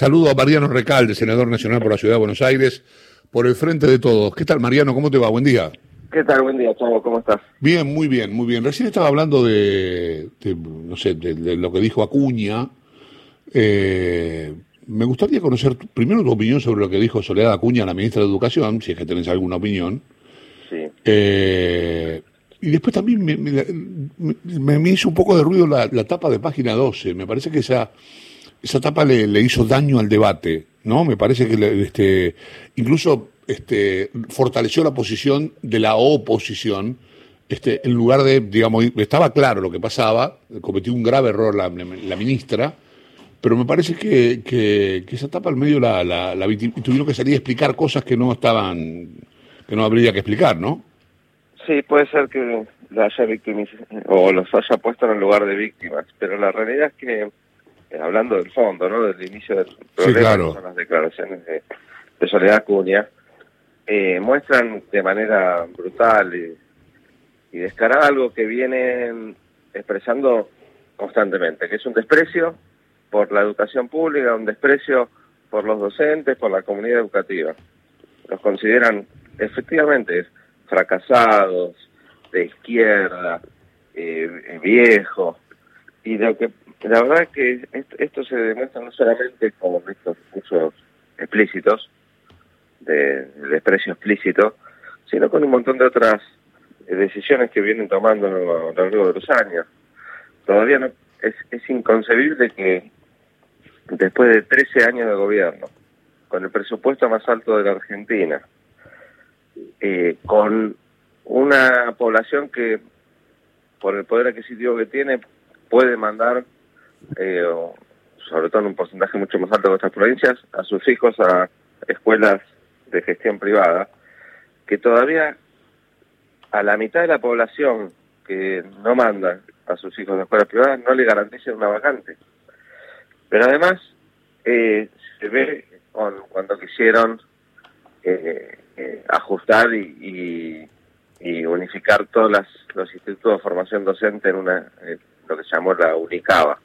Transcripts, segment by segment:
Saludo a Mariano Recalde, senador nacional por la Ciudad de Buenos Aires, por el frente de todos. ¿Qué tal, Mariano? ¿Cómo te va? Buen día. ¿Qué tal? Buen día, Chavo. ¿Cómo estás? Bien, muy bien, muy bien. Recién estaba hablando de, no sé, de, lo que dijo Acuña. Eh, me gustaría conocer primero tu opinión sobre lo que dijo Soledad Acuña, la ministra de Educación, si es que tenés alguna opinión. Sí. Eh, y después también me, me, hizo un poco de ruido la, la, tapa de página 12. Me parece que esa, esa tapa le, le hizo daño al debate, ¿no? Me parece que este, incluso este, fortaleció la posición de la oposición. Este, en lugar de, digamos, estaba claro lo que pasaba, cometió un grave error la, la ministra, pero me parece que, que, esa tapa al medio la, la, la tuvieron que salir a explicar cosas que no estaban, que no habría que explicar, ¿no? Sí, puede ser que la haya victimizado o los haya puesto en el lugar de víctimas, pero la realidad es que, hablando del fondo, ¿no? Del inicio del problema, sí, son las declaraciones de, de Soledad Cunha, eh, muestran de manera brutal y, y descarada algo que vienen expresando constantemente, que es un desprecio por la educación pública, un desprecio por los docentes, por la comunidad educativa. Los consideran efectivamente fracasados, de izquierda, eh, viejos, y lo que la verdad es que esto, se demuestra no solamente con estos discursos explícitos, de, desprecio explícito, sino con un montón de otras decisiones que vienen tomando a lo largo de los años. Todavía no, es, es inconcebible que después de 13 años de gobierno, con el presupuesto más alto de la Argentina, eh, con una población que, por el poder adquisitivo que tiene, puede mandar, eh, sobre todo en un porcentaje mucho más alto de otras provincias, a sus hijos a escuelas de gestión privada, que todavía a la mitad de la población que no manda a sus hijos a escuelas privadas no le garanticen una vacante. Pero además eh, se ve cuando quisieron eh, eh, ajustar y, y, unificar todos los institutos de formación docente en una lo que se llamó la UNICABA.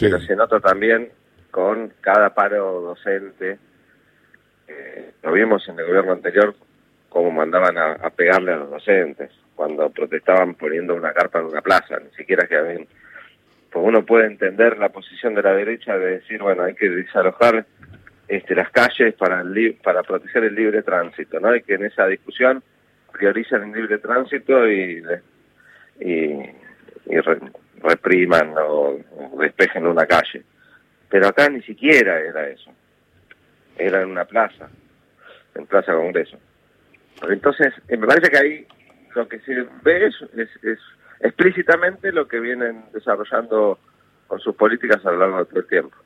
Pero se nota también con cada paro docente. Eh, lo vimos en el gobierno anterior cómo mandaban a, pegarle a los docentes cuando protestaban poniendo una carpa en una plaza, ni siquiera que habían pues uno puede entender la posición de la derecha de decir, bueno, hay que desalojar este, las calles para, el, para proteger el libre tránsito, ¿no? Y que en esa discusión prioricen el libre tránsito y, y, y repriman o, o, despejen una calle. Pero acá ni siquiera era eso. Era en una plaza, en Plaza Congreso. Entonces, me parece que ahí lo que se ve es, es, es explícitamente lo que vienen desarrollando con sus políticas a lo largo de todo el tiempo.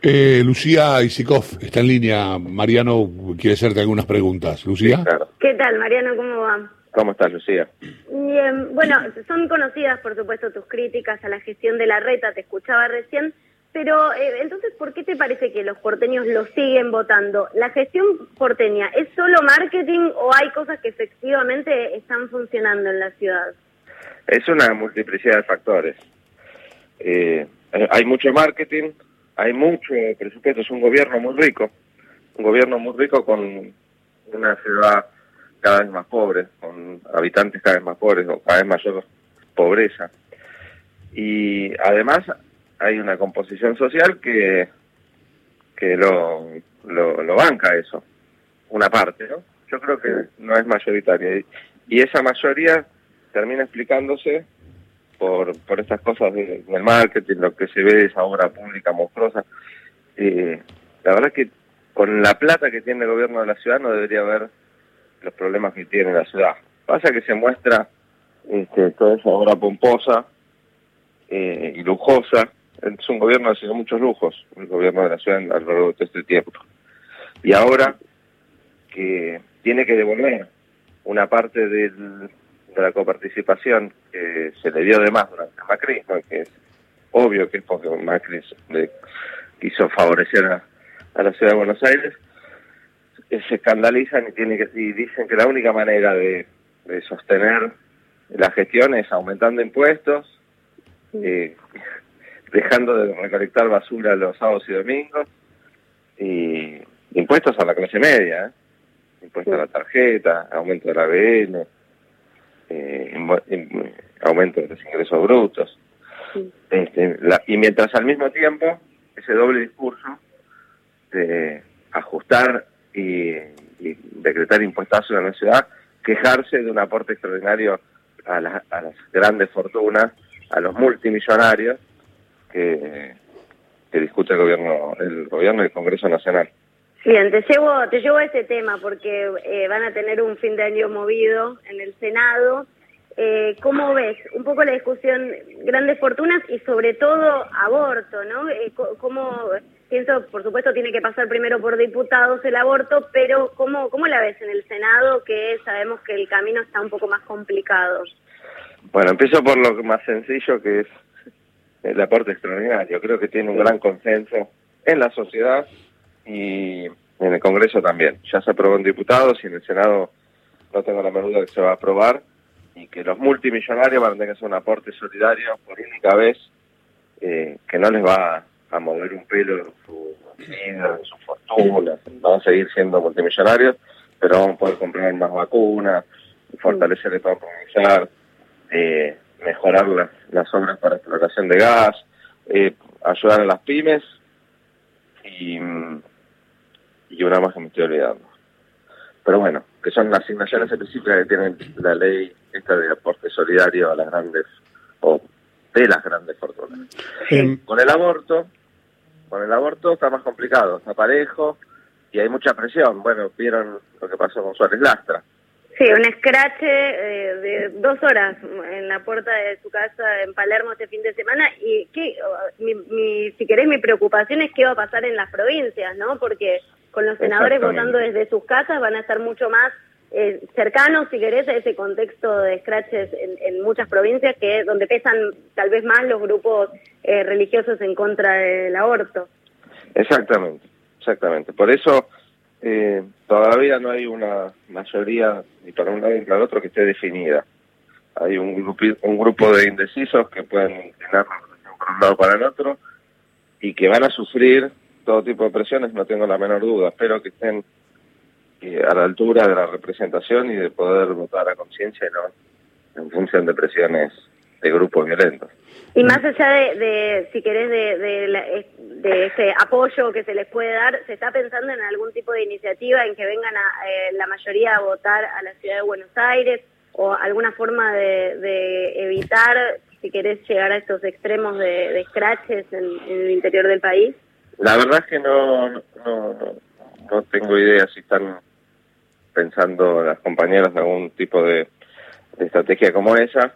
Eh, Lucía Isikov está en línea. Mariano quiere hacerte algunas preguntas. Lucía. Sí, claro. ¿Qué tal, Mariano? ¿Cómo va? ¿Cómo estás, Lucía? Bien, bueno, son conocidas, por supuesto, tus críticas a la gestión de la reta, te escuchaba recién, pero eh, entonces, ¿por qué te parece que los porteños lo siguen votando? ¿La gestión porteña es solo marketing o hay cosas que efectivamente están funcionando en la ciudad? Es una multiplicidad de factores. Eh, hay mucho marketing, hay mucho presupuesto, es un gobierno muy rico, un gobierno muy rico con una ciudad cada vez más pobre, con habitantes cada vez más pobres o cada vez mayor pobreza. Y además hay una composición social que, que lo, lo, lo banca eso, una parte, ¿no? Yo creo que no es mayoritaria. Y esa mayoría termina explicándose por, por estas cosas de, del marketing, lo que se ve esa obra pública monstruosa. Eh, la verdad es que con la plata que tiene el gobierno de la ciudad no debería haber los problemas que tiene la ciudad. Pasa que se muestra este, toda esa obra pomposa eh, y lujosa. Es un gobierno que ha sido muchos lujos, el gobierno de la ciudad a lo largo de este tiempo. Y ahora que tiene que devolver una parte del, de la coparticipación que se le dio de más durante el macrismo, que es obvio que es porque Macri le quiso favorecer a, la ciudad de Buenos Aires, se escandalizan y, tienen que, y dicen que la única manera de, de sostener la gestión es aumentando impuestos, eh, dejando de recolectar basura los sábados y domingos, y impuestos a la clase media, ¿eh? impuestos a la tarjeta, aumento de la ABN, eh, aumento de los ingresos brutos. Este, y mientras al mismo tiempo ese doble discurso de ajustar y, decretar impuestos en la ciudad, quejarse de un aporte extraordinario a, a las grandes fortunas, a los multimillonarios que, que discute el gobierno, el gobierno y el Congreso Nacional. Bien, te llevo, te llevo a ese tema porque eh, van a tener un fin de año movido en el Senado. Eh, ¿Cómo ves un poco la discusión grandes fortunas y sobre todo aborto, no? Eh, ¿Cómo pienso, por supuesto, tiene que pasar primero por diputados el aborto, pero ¿cómo, cómo la ves en el Senado que sabemos que el camino está un poco más complicado? Bueno, empiezo por lo más sencillo que es el aporte extraordinario. Creo que tiene un gran consenso en la sociedad y en el Congreso también. Ya se aprobó en diputados y en el Senado no tengo la menor duda que se va a aprobar y que los multimillonarios van a tener que hacer un aporte solidario por única vez eh, que no les va a mover un pelo en su vida, en su fortuna. Van a seguir siendo multimillonarios, pero vamos a poder comprar más vacunas, fortalecer el provincial, eh, mejorar las, las obras para explotación de gas, eh, ayudar a las pymes y, y una más que me estoy olvidando. Pero bueno, que son las asignaciones específicas que tiene la ley esta de aporte solidario a las grandes o de las grandes fortunas. Con el aborto, con el aborto está más complicado, está parejo y hay mucha presión. Bueno, vieron lo que pasó con Suárez Lastra. Sí, un escrache eh, de dos horas en la puerta de su casa en Palermo este fin de semana. Y que, mi, mi, si querés, mi preocupación es qué va a pasar en las provincias, ¿no? Porque con los senadores votando desde sus casas van a estar mucho más eh, cercanos, si querés, a ese contexto de scratches en, muchas provincias que donde pesan tal vez más los grupos eh, religiosos en contra del aborto. Exactamente, exactamente. Por eso eh, todavía no hay una mayoría ni para un lado ni para el otro que esté definida. Hay un grupo, un grupo de indecisos que pueden inclinar por un lado para el otro y que van a sufrir todo tipo de presiones, no tengo la menor duda. Espero que estén eh, a la altura de la representación y de poder votar a conciencia y no en función de presiones de grupos violentos. Y más allá de, si querés, de, de, ese apoyo que se les puede dar, ¿se está pensando en algún tipo de iniciativa en que vengan a, eh, la mayoría a votar a la ciudad de Buenos Aires o alguna forma de, evitar, si querés, llegar a estos extremos de, scratches en, el interior del país? La verdad es que no, no, no, no tengo idea si están pensando las compañeras algún tipo de estrategia como esa,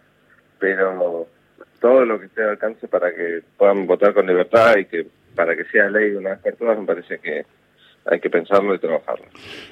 pero todo lo que esté al alcance para que puedan votar con libertad y que para que sea ley de una vez por todas, me parece que hay que pensarlo y trabajarlo.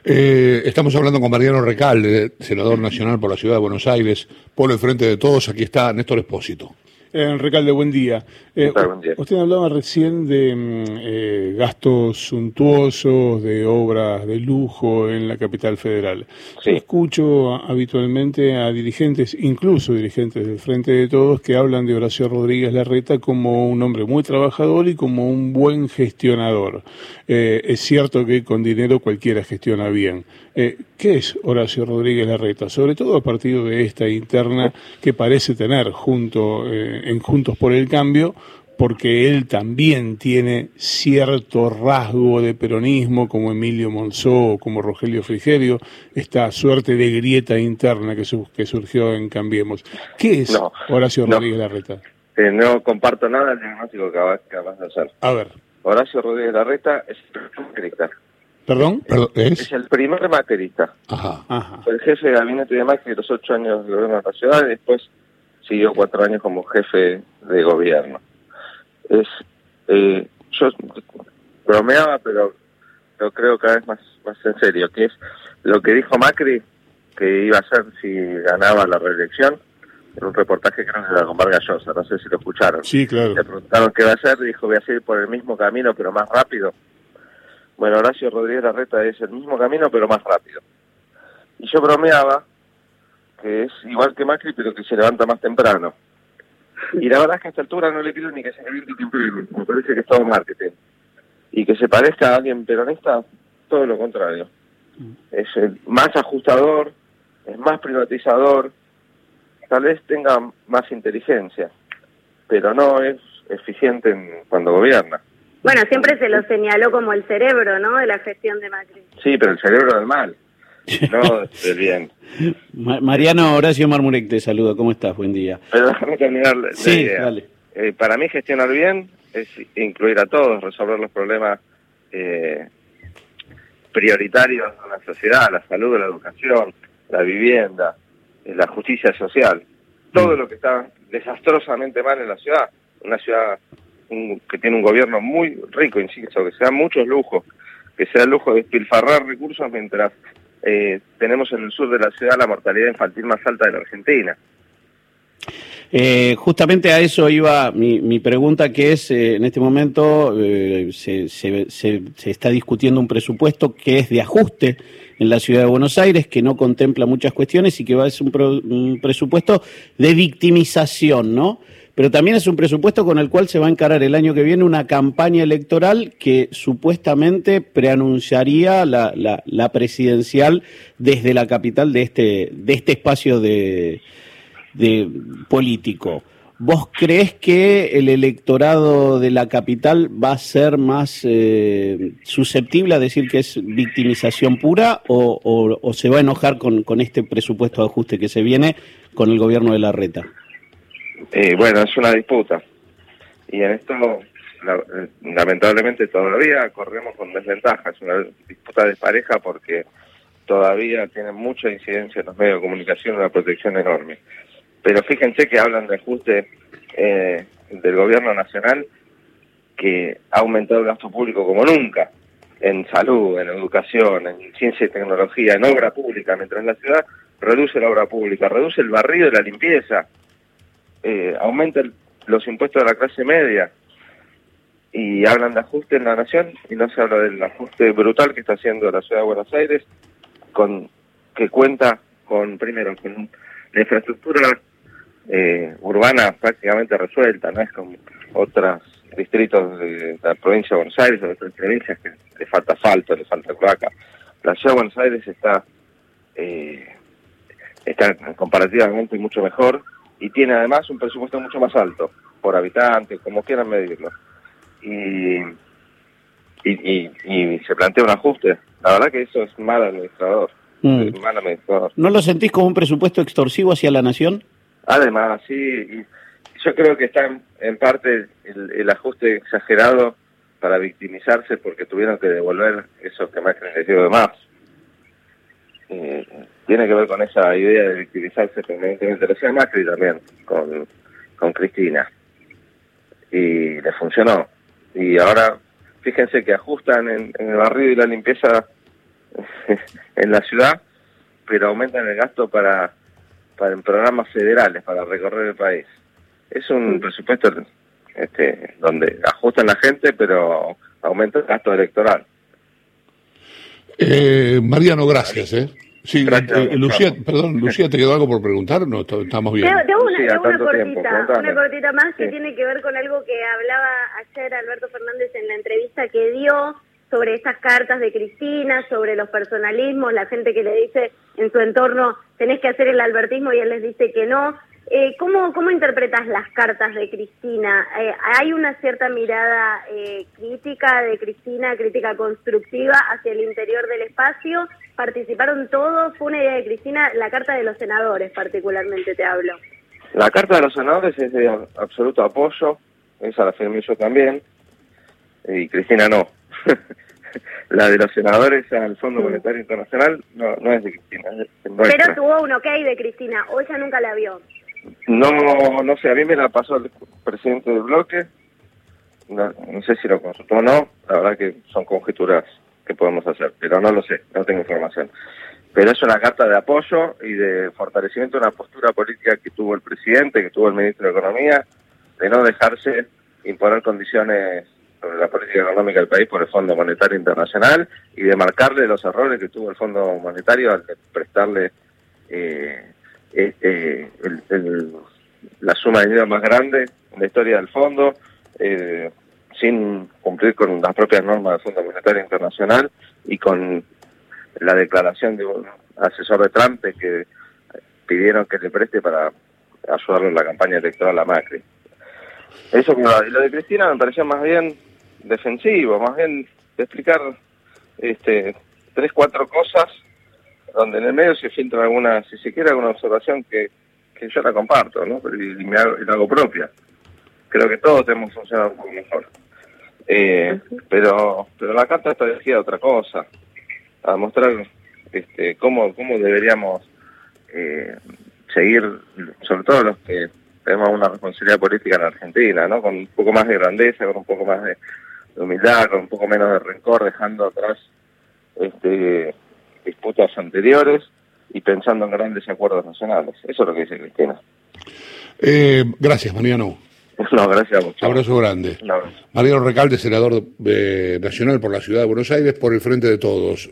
Eh, estamos hablando con Mariano Recalde, senador nacional por la Ciudad de Buenos Aires, por el frente de todos. Aquí está Néstor Espósito. Eh, Recalde, buen día. Eh, usted hablaba recién de mm, eh, gastos suntuosos, de obras de lujo en la capital federal. escucho habitualmente a dirigentes, incluso dirigentes del Frente de Todos, que hablan de Horacio Rodríguez Larreta como un hombre muy trabajador y como un buen gestionador. es cierto que con dinero cualquiera gestiona bien. ¿Qué es Horacio Rodríguez Larreta? Sobre todo a partir de esta interna que parece tener junto en Juntos por el Cambio, porque él también tiene cierto rasgo de peronismo, como Emilio Monzó o como Rogelio Frigerio, esta suerte de grieta interna que, que surgió en Cambiemos. ¿Qué es Horacio Rodríguez Larreta? Eh, no comparto nada del diagnóstico que acabas de hacer. A ver. Horacio Rodríguez Larreta es macrista. ¿Perdón? ¿Es? es el primer macrista. Ajá. Fue el jefe de gabinete de Macri de los ocho años de gobierno de la ciudad y después siguió cuatro años como jefe de gobierno. Es, eh, yo bromeaba, pero lo creo cada vez más, más en serio, que es lo que dijo Macri que iba a hacer si ganaba la reelección, en un reportaje que no era con Vargas Llosa, no sé si lo escucharon. Sí, claro. Le preguntaron qué va a hacer, dijo voy a seguir por el mismo camino, pero más rápido. Bueno, Horacio Rodríguez Larreta es el mismo camino, pero más rápido. Y yo bromeaba que es igual que Macri, pero que se levanta más temprano. Y la verdad es que a esta altura no le pido ni que se levante temprano, me parece que es todo marketing. y que se parezca a alguien peronista, todo lo contrario. Es más ajustador, es más privatizador, tal vez tenga más inteligencia, pero no es eficiente en, cuando gobierna. Bueno, siempre se lo señaló como el cerebro, ¿no? De la gestión de Macri. Sí, pero el cerebro del mal, no del bien. Mariano Horacio Marmurek te saluda, ¿cómo estás? Buen día. Pero déjame terminar la sí, idea. Eh, para mí gestionar bien es incluir a todos, resolver los problemas eh, prioritarios de la sociedad, la salud, la educación, la vivienda, eh, la justicia social, todo mm. lo que está desastrosamente mal en la ciudad, una ciudad que tiene un gobierno muy rico, insisto, que sea muchos lujos, que sea el lujo de despilfarrar recursos mientras eh, tenemos en el sur de la ciudad la mortalidad infantil más alta de la Argentina. Eh, justamente a eso iba mi, pregunta, que es, eh, en este momento eh, se, está discutiendo un presupuesto que es de ajuste en la ciudad de Buenos Aires, que no contempla muchas cuestiones y que va a ser un, presupuesto de victimización, ¿no? Pero también es un presupuesto con el cual se va a encarar el año que viene una campaña electoral que supuestamente preanunciaría la, la presidencial desde la capital de este, de este espacio de, de político. ¿Vos crees que el electorado de la capital va a ser más eh, susceptible a decir que es victimización pura o, se va a enojar con, con, este presupuesto de ajuste que se viene con el gobierno de la reta? Eh, bueno, es una disputa. Y en esto, lamentablemente, todavía corremos con desventaja. Es una disputa de pareja porque todavía tiene mucha incidencia en los medios de comunicación una protección enorme. Pero fíjense que hablan de ajuste eh, del gobierno nacional que ha aumentado el gasto público como nunca en salud, en educación, en ciencia y tecnología, en obra pública, mientras la ciudad reduce la obra pública, reduce el barrido y la limpieza, eh, aumenta los impuestos de la clase media y hablan de ajuste en la nación y no se habla del ajuste brutal que está haciendo la ciudad de Buenos Aires, con que cuenta con, primero, con la infraestructura eh, urbana prácticamente resuelta, no es como otros distritos de la provincia de Buenos Aires o de otras provincias que le falta asfalto, le falta cloaca. La ciudad de Buenos Aires está, eh, está comparativamente mucho mejor y tiene además un presupuesto mucho más alto por habitante, como quieran medirlo. Y, y, y, se plantea un ajuste. La verdad que eso es mal administrador. Mm. mal administrador. ¿No lo sentís como un presupuesto extorsivo hacia la nación? Además, sí, yo creo que está en, parte el, ajuste exagerado para victimizarse porque tuvieron que devolver eso que Macri les dio de más. Tiene que ver con esa idea de victimizarse permanentemente. Lo hacía Macri también con, con Cristina. Y le funcionó. Y ahora, fíjense que ajustan en, en el barrio y la limpieza en la ciudad, pero aumentan el gasto para para en programas federales para recorrer el país. Es un presupuesto este, donde ajustan la gente, pero aumenta el gasto electoral. Eh, Mariano, gracias. ¿eh? Sí, eh, Lucía, perdón, Lucía, ¿te quedó algo por preguntar? No, estamos bien. Tengo, una, cortita, una cortita más que tiene que ver con algo que hablaba ayer Alberto Fernández en la entrevista que dio sobre esas cartas de Cristina, sobre los personalismos, la gente que le dice en su entorno tenés que hacer el albertismo y él les dice que no. Eh, ¿cómo, ¿Cómo interpretas las cartas de Cristina? Eh, ¿Hay una cierta mirada eh, crítica de Cristina, crítica constructiva hacia el interior del espacio? ¿Participaron todos? ¿Fue una idea de Cristina? La carta de los senadores particularmente te hablo. La carta de los senadores es de absoluto apoyo, esa la firmé yo también, y Cristina no. la de los senadores al Fondo Monetario Internacional no, no es de Cristina. Pero tuvo un ok de Cristina, o ella nunca la vio. No, no sé, a mí me la pasó el presidente del bloque, no, sé si lo consultó o no, la verdad que son conjeturas que podemos hacer, pero no lo sé, no tengo información. Pero es una carta de apoyo y de fortalecimiento de una postura política que tuvo el presidente, que tuvo el ministro de Economía, de no dejarse imponer condiciones sobre la política económica del país por el Fondo Monetario Internacional y de marcarle los errores que tuvo el Fondo Monetario al prestarle eh, eh, la suma de dinero más grande en la historia del fondo, eh, sin cumplir con las propias normas del Fondo Monetario Internacional y con la declaración de un asesor de Trump que pidieron que le preste para ayudarlo en la campaña electoral a Macri. Eso, lo de Cristina me pareció más bien defensivo, más bien de explicar este, tres, cuatro cosas donde en el medio se filtra alguna, si se quiere, alguna observación que, que yo la comparto, ¿no? Y, me hago, y la hago propia. Creo que todos tenemos funcionado un poco mejor. Eh, pero, pero la carta está dirigida a otra cosa, a mostrar este, cómo, cómo deberíamos eh, seguir, sobre todo los que tenemos una responsabilidad política en Argentina, ¿no? Con un poco más de grandeza, con un poco más de, humildad, con un poco menos de rencor, dejando atrás este, disputas anteriores y pensando en grandes acuerdos nacionales. Eso es lo que dice Cristina. Eh, gracias, Mariano. No, gracias a mucho. Abrazo grande. Mariano Recalde, senador nacional por la Ciudad de Buenos Aires, por el Frente de Todos.